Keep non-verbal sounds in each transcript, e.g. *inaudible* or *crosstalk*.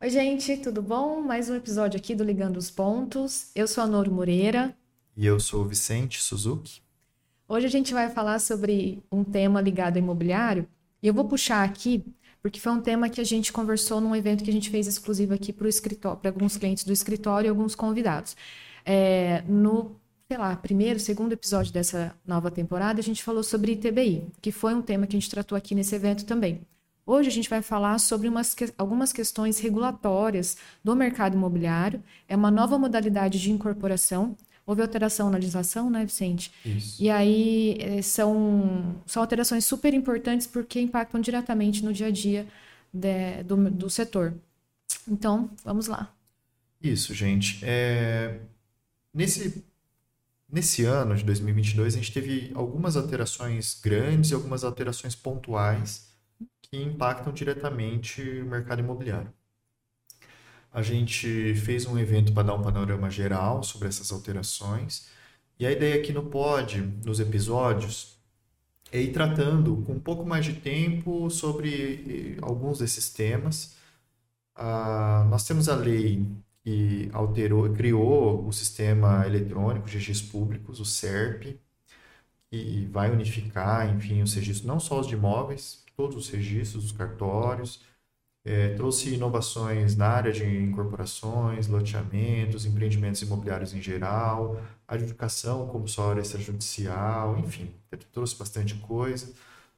Oi, gente, tudo bom? Mais um episódio aqui do Ligando os Pontos. Eu sou a Noro Moreira. E eu sou o Vicente Suzuki. Hoje a gente vai falar sobre um tema ligado ao imobiliário. E eu vou puxar aqui, porque foi um tema que a gente conversou num evento que a gente fez exclusivo aqui para o escritório, para alguns clientes do escritório e alguns convidados. É, no, sei lá, primeiro, segundo episódio dessa nova temporada, a gente falou sobre ITBI, que foi um tema que a gente tratou aqui nesse evento também. Hoje a gente vai falar sobre umas, algumas questões regulatórias do mercado imobiliário. É uma nova modalidade de incorporação. Houve alteração na legislação, né, Vicente? Isso. E aí eh, são, são alterações super importantes porque impactam diretamente no dia a dia de, do, do setor. Então, vamos lá. Isso, gente. É... Nesse, nesse ano de 2022, a gente teve algumas alterações grandes e algumas alterações pontuais que impactam diretamente o mercado imobiliário. A gente fez um evento para dar um panorama geral sobre essas alterações, e a ideia aqui no Pod, nos episódios, é ir tratando com um pouco mais de tempo sobre eh, alguns desses temas. Ah, nós temos a lei que alterou, criou o sistema eletrônico de registros públicos, o SERP, que vai unificar, enfim, os registros, não só os de imóveis, todos os registros, os cartórios, é, trouxe inovações na área de incorporações, loteamentos, empreendimentos imobiliários em geral, adjudicação compulsória extrajudicial, enfim, trouxe bastante coisa.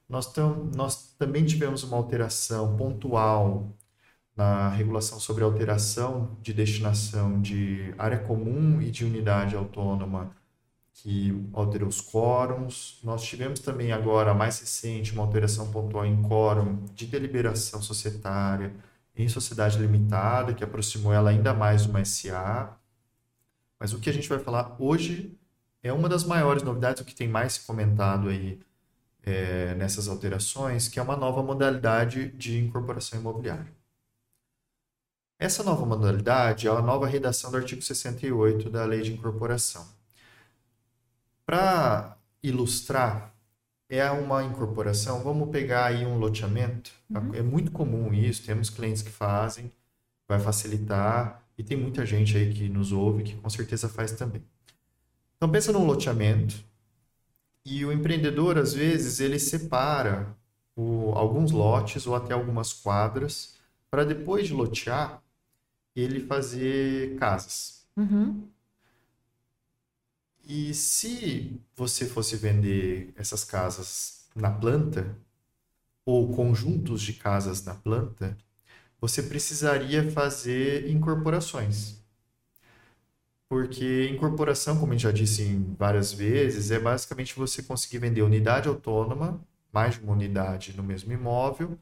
Nós, tam, nós também tivemos uma alteração pontual na regulação sobre alteração de destinação de área comum e de unidade autônoma que alterou os quórums. Nós tivemos também agora, mais recente, uma alteração pontual em quórum de deliberação societária em sociedade limitada, que aproximou ela ainda mais de uma SA. Mas o que a gente vai falar hoje é uma das maiores novidades, o que tem mais comentado aí é, nessas alterações, que é uma nova modalidade de incorporação imobiliária. Essa nova modalidade é a nova redação do artigo 68 da Lei de Incorporação. Para ilustrar, é uma incorporação. Vamos pegar aí um loteamento. Uhum. É muito comum isso. Temos clientes que fazem, vai facilitar. E tem muita gente aí que nos ouve que com certeza faz também. Então pensa num loteamento e o empreendedor às vezes ele separa o, alguns lotes ou até algumas quadras para depois de lotear ele fazer casas. Uhum. E se você fosse vender essas casas na planta, ou conjuntos de casas na planta, você precisaria fazer incorporações. Porque incorporação, como a gente já disse várias vezes, é basicamente você conseguir vender unidade autônoma, mais de uma unidade no mesmo imóvel,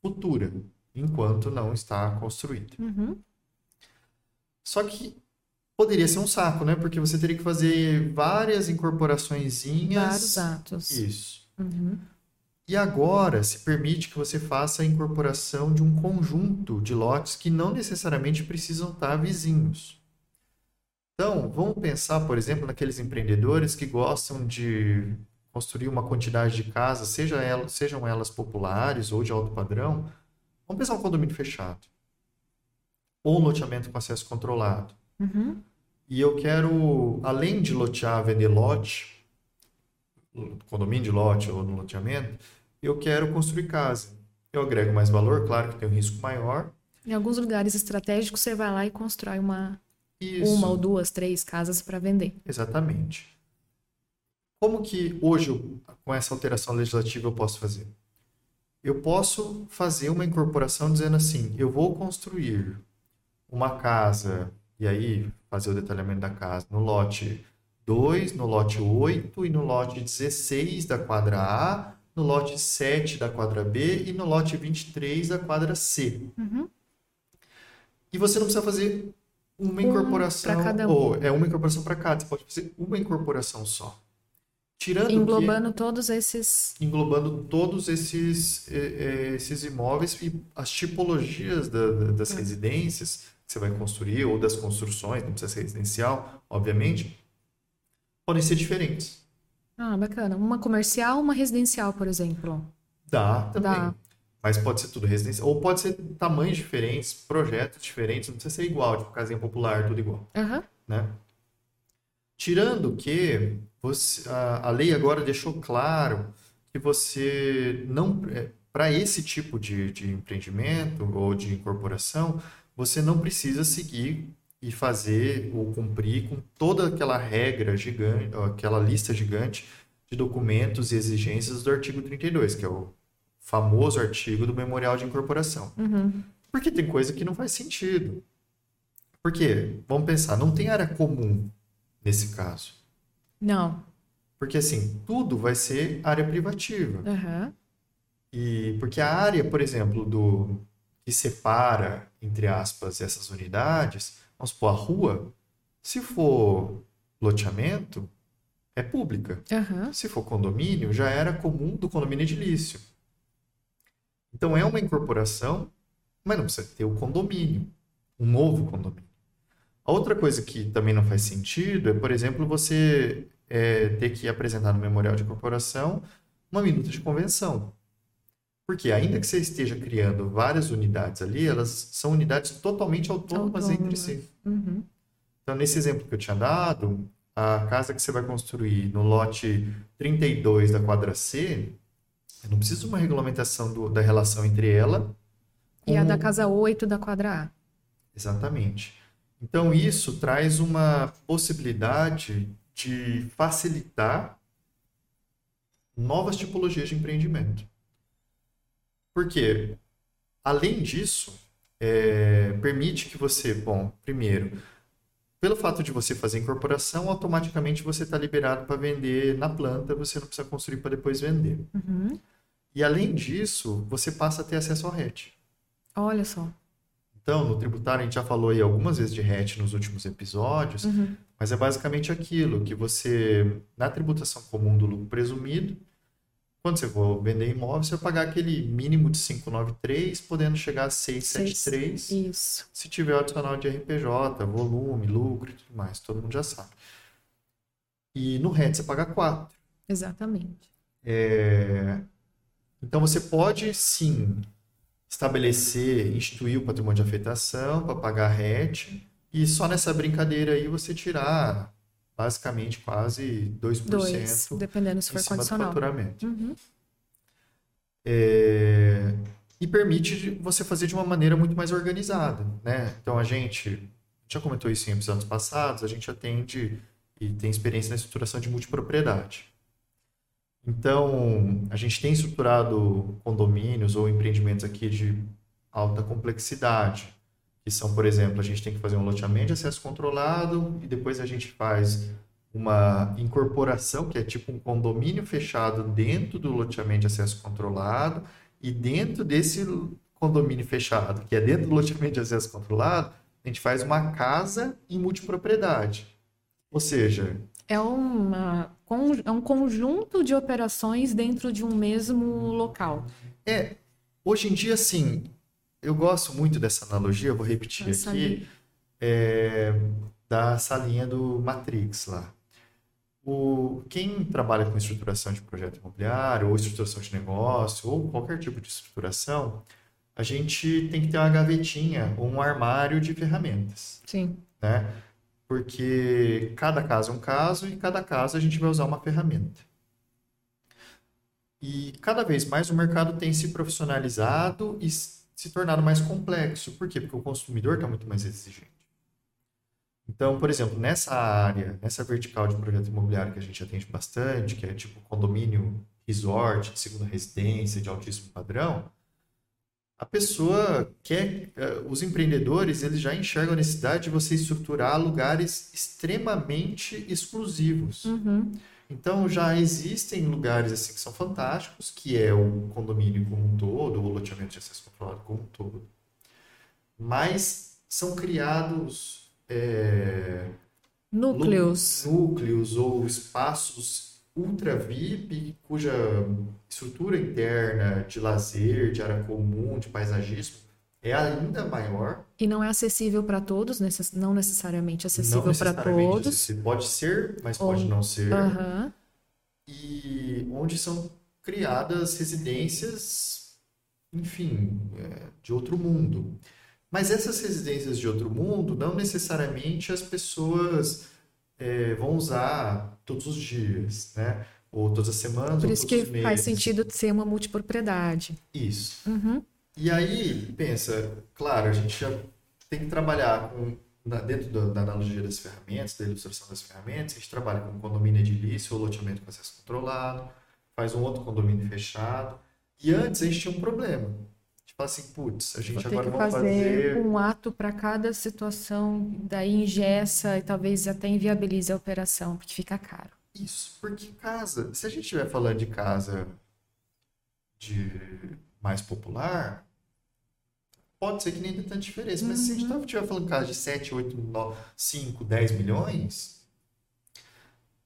futura, enquanto não está construída. Uhum. Só que poderia ser um saco, né? Porque você teria que fazer várias incorporaçõezinhas. Vários atos. Isso. Uhum. E agora se permite que você faça a incorporação de um conjunto de lotes que não necessariamente precisam estar vizinhos. Então, vamos pensar, por exemplo, naqueles empreendedores que gostam de construir uma quantidade de casas, seja elas, sejam elas populares ou de alto padrão. Vamos pensar um condomínio fechado. Ou um loteamento com acesso controlado. Uhum. E eu quero, além de lotear, vender lote, condomínio de lote ou no loteamento, eu quero construir casa. Eu agrego mais valor, claro que tem um risco maior. Em alguns lugares estratégicos, você vai lá e constrói uma, Isso. uma ou duas, três casas para vender. Exatamente. Como que hoje, com essa alteração legislativa, eu posso fazer? Eu posso fazer uma incorporação dizendo assim: eu vou construir uma casa e aí fazer o detalhamento da casa no lote 2, no lote 8 e no lote 16 da quadra A, no lote 7 da quadra B e no lote 23 da quadra C. Uhum. E você não precisa fazer uma incorporação. Um cada um. Ou é uma incorporação para cada. Você pode fazer uma incorporação só. Tirando englobando que, todos esses. Englobando todos esses, esses imóveis e as tipologias da, das hum. residências que você vai construir, ou das construções, não precisa ser residencial, obviamente, podem ser diferentes. Ah, bacana. Uma comercial, uma residencial, por exemplo. Dá também. Dá. Mas pode ser tudo residencial. Ou pode ser tamanhos diferentes, projetos diferentes, não precisa ser igual, tipo casinha popular, tudo igual. Aham. Né? Tirando que você, a, a lei agora deixou claro que você não. Para esse tipo de, de empreendimento ou de incorporação, você não precisa seguir e fazer ou cumprir com toda aquela regra gigante, aquela lista gigante de documentos e exigências do artigo 32, que é o famoso artigo do Memorial de Incorporação. Uhum. Porque tem coisa que não faz sentido. Por quê? Vamos pensar, não tem área comum nesse caso. Não. Porque assim, tudo vai ser área privativa. Aham. E porque a área, por exemplo, do que separa, entre aspas, essas unidades, vamos supor, a rua, se for loteamento, é pública. Aham. Se for condomínio, já era comum do condomínio edilício. Então é uma incorporação, mas não precisa ter o condomínio, um novo condomínio. A outra coisa que também não faz sentido é, por exemplo, você é, ter que apresentar no memorial de incorporação uma minuta de convenção. Porque ainda que você esteja criando várias unidades ali, elas são unidades totalmente autônomas entre si. Uhum. Então, nesse exemplo que eu tinha dado, a casa que você vai construir no lote 32 da quadra C, eu não preciso de uma regulamentação do- da relação entre ela E a com- da casa 8 da quadra A. Exatamente. Então, isso traz uma possibilidade de facilitar novas tipologias de empreendimento. Porque, além disso, é, permite que você, bom, primeiro, pelo fato de você fazer incorporação, automaticamente você está liberado para vender na planta, você não precisa construir para depois vender. Uhum. E, além disso, você passa a ter acesso ao RET. Olha só. Então, no tributário, a gente já falou aí algumas vezes de RET nos últimos episódios, Uhum. mas é basicamente aquilo que você, na tributação comum do lucro presumido, quando você for vender imóvel, você vai pagar aquele mínimo de 593, podendo chegar a 673, Isso. se tiver o adicional de RPJ, volume, lucro e tudo mais, todo mundo já sabe. E no RET você paga 4. Exatamente. É, Então você pode sim estabelecer, instituir o patrimônio de afetação para pagar RET e só nessa brincadeira aí você tirar basicamente quase 2% Dois, dependendo se em for cima do condicional. faturamento. Uhum. É, E permite você fazer de uma maneira muito mais organizada, né? Então a gente já comentou isso em episódios passados, a gente atende e tem experiência na estruturação de multipropriedade. Então, a gente tem estruturado condomínios ou empreendimentos aqui de alta complexidade, que são, por exemplo, a gente tem que fazer um loteamento de acesso controlado e depois a gente faz uma incorporação, que é tipo um condomínio fechado dentro do loteamento de acesso controlado e dentro desse condomínio fechado, que é dentro do loteamento de acesso controlado, a gente faz uma casa em multipropriedade. Ou seja, É, uma, é um conjunto de operações dentro de um mesmo local. É, hoje em dia, assim, eu gosto muito dessa analogia, eu vou repetir aqui, é, da salinha do Matrix lá. O, quem trabalha com estruturação de projeto imobiliário, ou estruturação de negócio, ou qualquer tipo de estruturação, a gente tem que ter uma gavetinha ou um armário de ferramentas, Sim. né? Porque cada caso é um caso e cada caso a gente vai usar uma ferramenta. E cada vez mais o mercado tem se profissionalizado e se tornado mais complexo. Por quê? Porque o consumidor está muito mais exigente. Então, por exemplo, nessa área, nessa vertical de projeto imobiliário que a gente atende bastante, que é tipo condomínio resort, de segunda residência, de altíssimo padrão, a pessoa quer, eh, os empreendedores, eles já enxergam a necessidade de você estruturar lugares extremamente exclusivos. Uhum. Então já existem lugares assim que são fantásticos, que é o condomínio como um todo, o loteamento de acesso controlado como um todo. Mas são criados é, Núcleos. núcleos ou espaços ultra VIP, cuja estrutura interna de lazer, de área comum, de paisagismo é ainda maior. E não é acessível para todos, necess- não necessariamente acessível para todos. acessível. Pode ser, mas Ou- pode não ser. Aham. e onde são criadas residências enfim, é, de outro mundo. Mas essas residências de outro mundo, não necessariamente as pessoas é, vão usar todos os dias, né? Ou todas as semanas, Por ou isso todos que os meses. faz sentido ser uma multipropriedade. Isso. Uhum. E aí, pensa, claro, a gente já tem que trabalhar com, dentro da, analogia das ferramentas, da ilustração das ferramentas, a gente trabalha com condomínio edilício ou loteamento com acesso controlado, faz um outro condomínio fechado. E antes a gente tinha um problema. A gente fala assim, putz, a gente Vou agora que vai fazer fazer um ato para cada situação, daí ingessa e talvez até inviabilize a operação, porque fica caro. Isso, porque casa, se a gente estiver falando de casa de mais popular, pode ser que nem tenha tanta diferença, mas se a gente Uhum. estiver falando de casa de 7, 8, 9, 5, 10 milhões,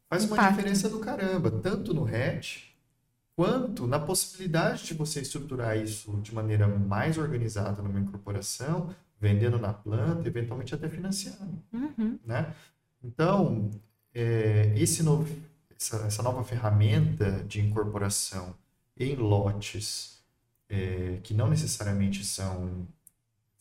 faz uma diferença do caramba, tanto no hatch, quanto na possibilidade de você estruturar isso de maneira mais organizada numa incorporação, vendendo na planta, eventualmente até financiando Uhum. né? Então, é, esse novo, essa, essa nova ferramenta de incorporação em lotes é, que não necessariamente são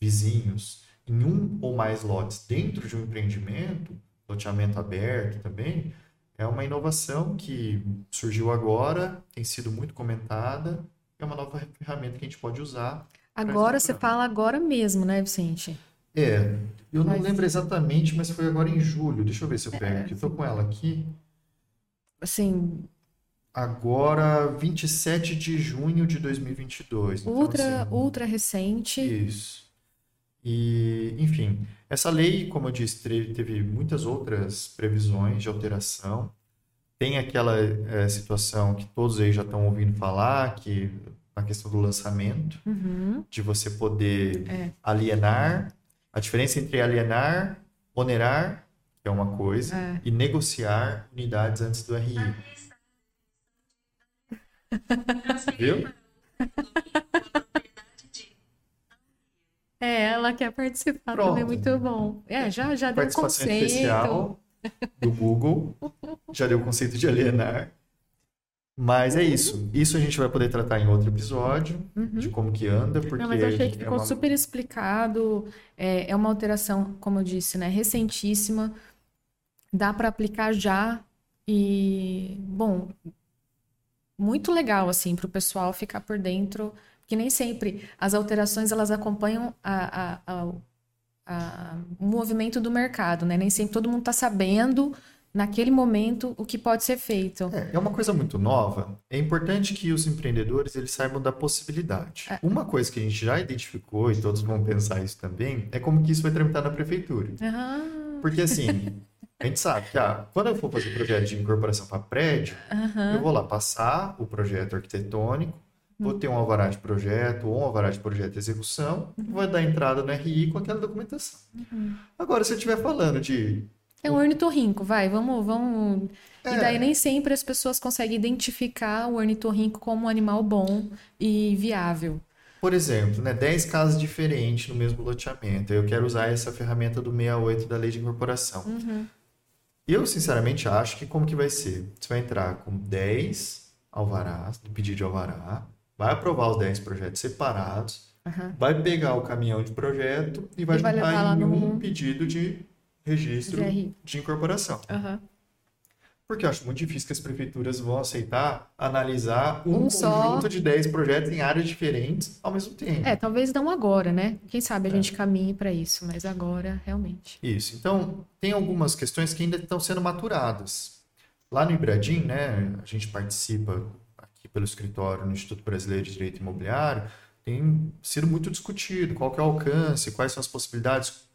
vizinhos, em um ou mais lotes dentro de um empreendimento, loteamento aberto também, é uma inovação que surgiu agora, tem sido muito comentada, é uma nova ferramenta que a gente pode usar. Agora você fala agora mesmo, né, Vicente? É, eu não Mas- lembro exatamente, mas foi agora em julho. Deixa eu ver se eu pego aqui. Eu tô com ela aqui. Assim, Agora, 27 de junho de 2022. Então, ultra, assim, ultra recente. Isso. E, enfim, essa lei, como eu disse, teve muitas outras previsões de alteração. Tem aquela eh, situação que todos aí já estão ouvindo falar, que a questão do lançamento, Uhum. de você poder É. alienar. A diferença entre alienar, onerar, que é uma coisa, É. e negociar unidades antes do RI. Viu? *laughs* É, ela quer participar Pronto. também, muito bom. É, já, já deu um Participação conceito. especial do Google. Já deu o conceito de alienar. Mas é isso. Isso a gente vai poder tratar em outro episódio, de como que anda, porque Uhum. Não, mas eu achei que é ficou uma- super explicado. É, é uma alteração, como eu disse, né, recentíssima. Dá para aplicar já e, bom, muito legal assim para o pessoal ficar por dentro, que nem sempre as alterações elas acompanham a, a- a- a- o movimento do mercado, né? Nem sempre todo mundo está sabendo naquele momento o que pode ser feito. É, é uma coisa muito nova. É importante que os empreendedores eles saibam da possibilidade. É. Uma coisa que a gente já identificou, e todos vão pensar isso também, é como que isso vai tramitar na prefeitura. Ah, Porque assim, a gente sabe que ah, quando eu for fazer projeto de incorporação para prédio, eu vou lá passar o projeto arquitetônico, vou ter um alvará de projeto ou um alvará de projeto de execução, vai dar entrada no RI com aquela documentação. Agora, se eu estiver falando de É um ornitorrinco, vai, vamos, vamos. E É. daí nem sempre as pessoas conseguem identificar o ornitorrinco como um animal bom e viável. Por exemplo, né, 10 casas diferentes no mesmo loteamento. Eu quero usar essa ferramenta do 68 da Lei de Incorporação. Eu, sinceramente, acho que como que vai ser? Você vai entrar com 10 alvarás, pedido de alvará, vai aprovar os 10 projetos separados, Aham. vai pegar o caminhão de projeto e vai E vai juntar em no- um pedido de registro GRI. de incorporação. Aham. Porque eu acho muito difícil que as prefeituras vão aceitar analisar um, Um só. conjunto de 10 projetos em áreas diferentes ao mesmo tempo. É, talvez não agora, né? Quem sabe a É. gente caminhe para isso, mas agora, realmente. Isso. Então, tem algumas questões que ainda estão sendo maturadas. Lá no Ibradim, né, a gente participa pelo escritório no Instituto Brasileiro de Direito Imobiliário, tem sido muito discutido qual que é o alcance, quais são as possibilidades,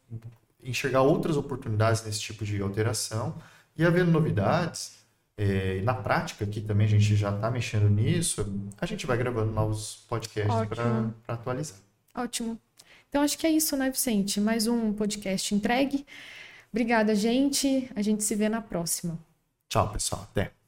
enxergar outras oportunidades nesse tipo de alteração. E havendo novidades, e na prática, aqui também a gente já está mexendo nisso, a gente vai gravando novos podcasts para atualizar. Ótimo. Então acho que é isso, né, Vicente? Mais um podcast entregue. Obrigada, gente. A gente se vê na próxima. Tchau, pessoal. Até.